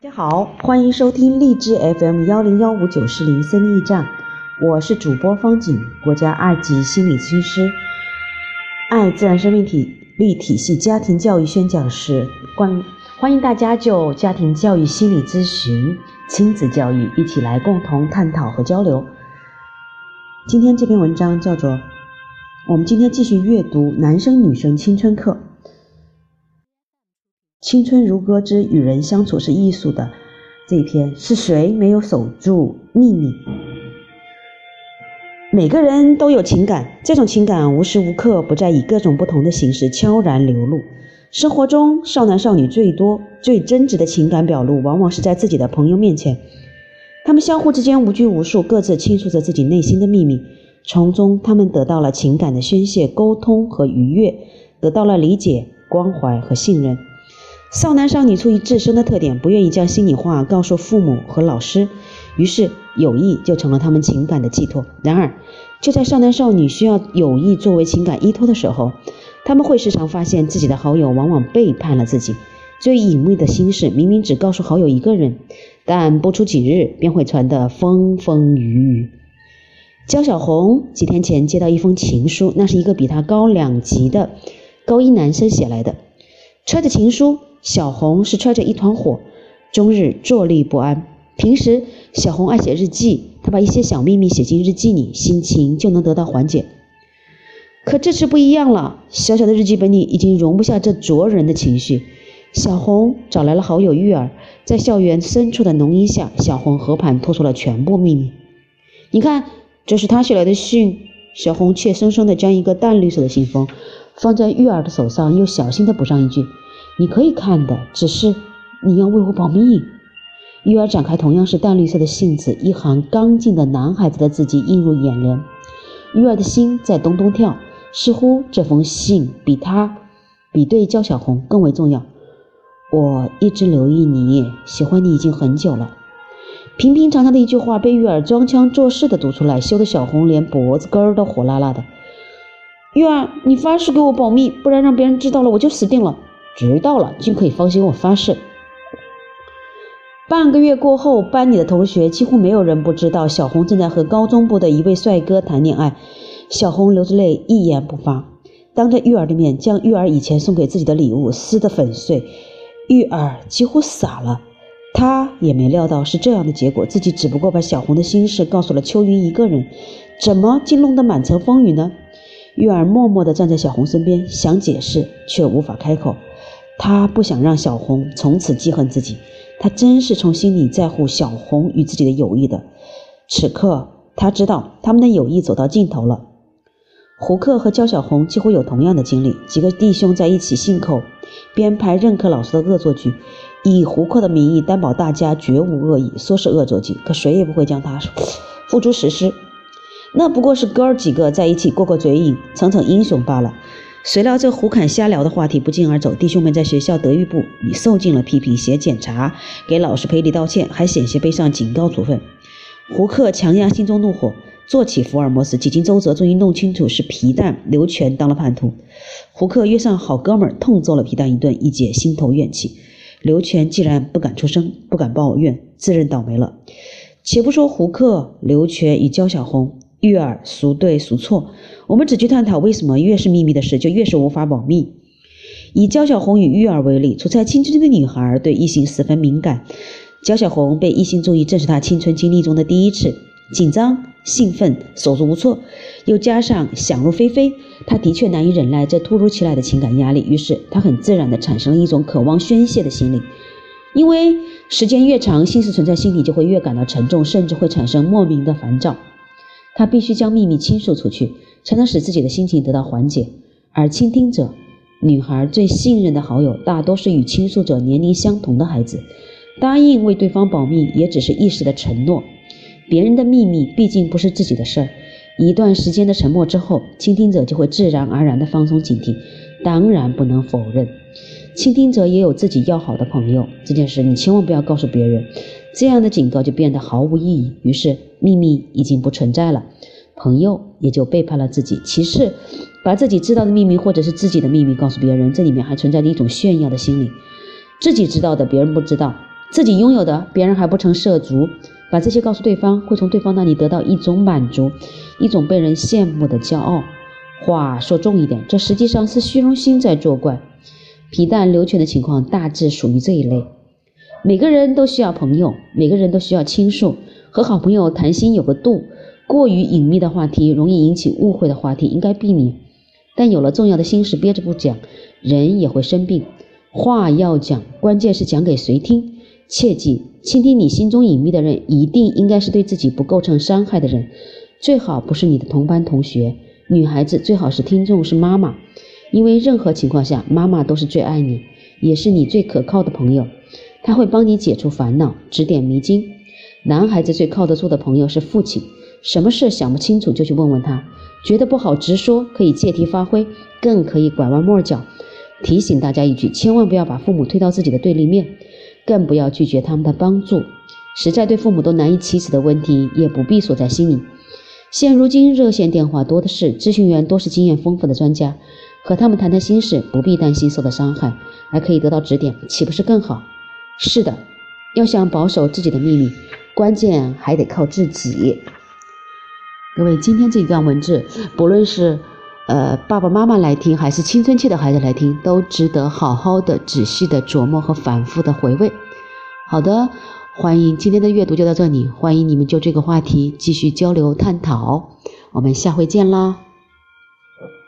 大家好，欢迎收听荔枝 FM 幺零幺五九四零森林驿站，我是主播方景，国家二级心理咨询师，爱自然生命体力体系家庭教育宣讲师，欢欢迎大家就家庭教育心理咨询、亲子教育一起来共同探讨和交流。今天这篇文章叫做，我们今天继续阅读男生女生青春课。青春如歌之与人相处是艺术的这一篇是谁没有守住秘密？每个人都有情感，这种情感无时无刻不在以各种不同的形式悄然流露。生活中，少男少女最多、最真挚的情感表露，往往是在自己的朋友面前。他们相互之间无拘无束，各自倾诉着自己内心的秘密，从中他们得到了情感的宣泄、沟通和愉悦，得到了理解、关怀和信任。少男少女出于自身的特点，不愿意将心里话告诉父母和老师，于是友谊就成了他们情感的寄托。然而，就在少男少女需要友谊作为情感依托的时候，他们会时常发现自己的好友往往背叛了自己。最隐秘的心事明明只告诉好友一个人，但不出几日便会传得风风雨雨。焦小红几天前接到一封情书，那是一个比她高两级的高一男生写来的，揣着情书。小红是揣着一团火，终日坐立不安。平时小红爱写日记，她把一些小秘密写进日记里，心情就能得到缓解。可这次不一样了，小小的日记本里已经容不下这灼人的情绪。小红找来了好友玉儿，在校园深处的浓荫下，小红和盘托出了全部秘密。你看，这是他写来的信。小红怯生生地将一个淡绿色的信封放在玉儿的手上，又小心地补上一句。你可以看的，只是你要为我保密。玉儿展开同样是淡绿色的信纸，一行刚劲的男孩子的字迹映入眼帘。玉儿的心在咚咚跳，似乎这封信比他，比对焦小红更为重要。我一直留意你，喜欢你已经很久了。平平常常的一句话被玉儿装腔作势的读出来，羞得小红连脖子根儿都火辣辣的。玉儿，你发誓给我保密，不然让别人知道了我就死定了。知道了，尽可以放心，我发誓。半个月过后，班里的同学几乎没有人不知道小红正在和高中部的一位帅哥谈恋爱。小红流着泪，一言不发，当着玉儿的面将玉儿以前送给自己的礼物撕得粉碎。玉儿几乎傻了，她也没料到是这样的结果，自己只不过把小红的心事告诉了秋云一个人，怎么竟弄得满城风雨呢？玉儿默默地站在小红身边，想解释却无法开口。他不想让小红从此记恨自己，他真是从心里在乎小红与自己的友谊的。此刻，他知道他们的友谊走到尽头了。胡克和焦小红几乎有同样的经历，几个弟兄在一起信口编排任课老师的恶作剧，以胡克的名义担保大家绝无恶意，说是恶作剧，可谁也不会将它付诸实施。那不过是哥儿几个在一起过过嘴瘾，逞逞英雄罢了。谁料这胡侃瞎聊的话题不胫而走，弟兄们在学校德育部里受尽了批评，写检查，给老师赔礼道歉，还险些背上警告处分。胡克强压心中怒火，做起福尔摩斯，几经周折，终于弄清楚是皮蛋刘全当了叛徒。胡克约上好哥们，痛揍了皮蛋一顿，一解心头怨气。刘全既然不敢出声，不敢抱怨，自认倒霉了。且不说胡克、刘全与焦小红。育儿孰对孰错？我们只去探讨为什么越是秘密的事就越是无法保密。以焦小红与玉儿为例，处在青春期的女孩对异性十分敏感。焦小红被异性注意，正是她青春经历中的第一次，紧张、兴奋、手足无措，又加上想入非非，她的确难以忍耐这突如其来的情感压力。于是，她很自然地产生了一种渴望宣泄的心理。因为时间越长，心事存在心里就会越感到沉重，甚至会产生莫名的烦躁。他必须将秘密倾诉出去，才能使自己的心情得到缓解。而倾听者，女孩最信任的好友，大多是与倾诉者年龄相同的孩子。答应为对方保密，也只是一时的承诺。别人的秘密毕竟不是自己的事儿。一段时间的沉默之后，倾听者就会自然而然地放松警惕。当然不能否认，倾听者也有自己要好的朋友。这件事你千万不要告诉别人。这样的警告就变得毫无意义，于是秘密已经不存在了，朋友也就背叛了自己。其次，把自己知道的秘密或者是自己的秘密告诉别人，这里面还存在着一种炫耀的心理，自己知道的别人不知道，自己拥有的别人还不曾涉足，把这些告诉对方，会从对方那里得到一种满足，一种被人羡慕的骄傲。话说重一点，这实际上是虚荣心在作怪。皮蛋流泉的情况大致属于这一类。每个人都需要朋友，每个人都需要倾诉。和好朋友谈心有个度，过于隐秘的话题，容易引起误会的话题应该避免。但有了重要的心事憋着不讲，人也会生病。话要讲，关键是讲给谁听。切记，倾听你心中隐秘的人，一定应该是对自己不构成伤害的人，最好不是你的同班同学。女孩子最好是听众是妈妈，因为任何情况下，妈妈都是最爱你，也是你最可靠的朋友。他会帮你解除烦恼，指点迷津。男孩子最靠得住的朋友是父亲，什么事想不清楚就去问问他，觉得不好直说，可以借题发挥，更可以拐弯抹角。提醒大家一句，千万不要把父母推到自己的对立面，更不要拒绝他们的帮助。实在对父母都难以启齿的问题，也不必锁在心里。现如今热线电话多的是，咨询员多是经验丰富的专家，和他们谈谈心事，不必担心受到伤害，还可以得到指点，岂不是更好？是的，要想保守自己的秘密，关键还得靠自己。各位，今天这一段文字，不论是呃爸爸妈妈来听，还是青春期的孩子来听，都值得好好的、仔细的琢磨和反复的回味。好的。欢迎今天的阅读就到这里，欢迎你们就这个话题继续交流探讨，我们下回见啦。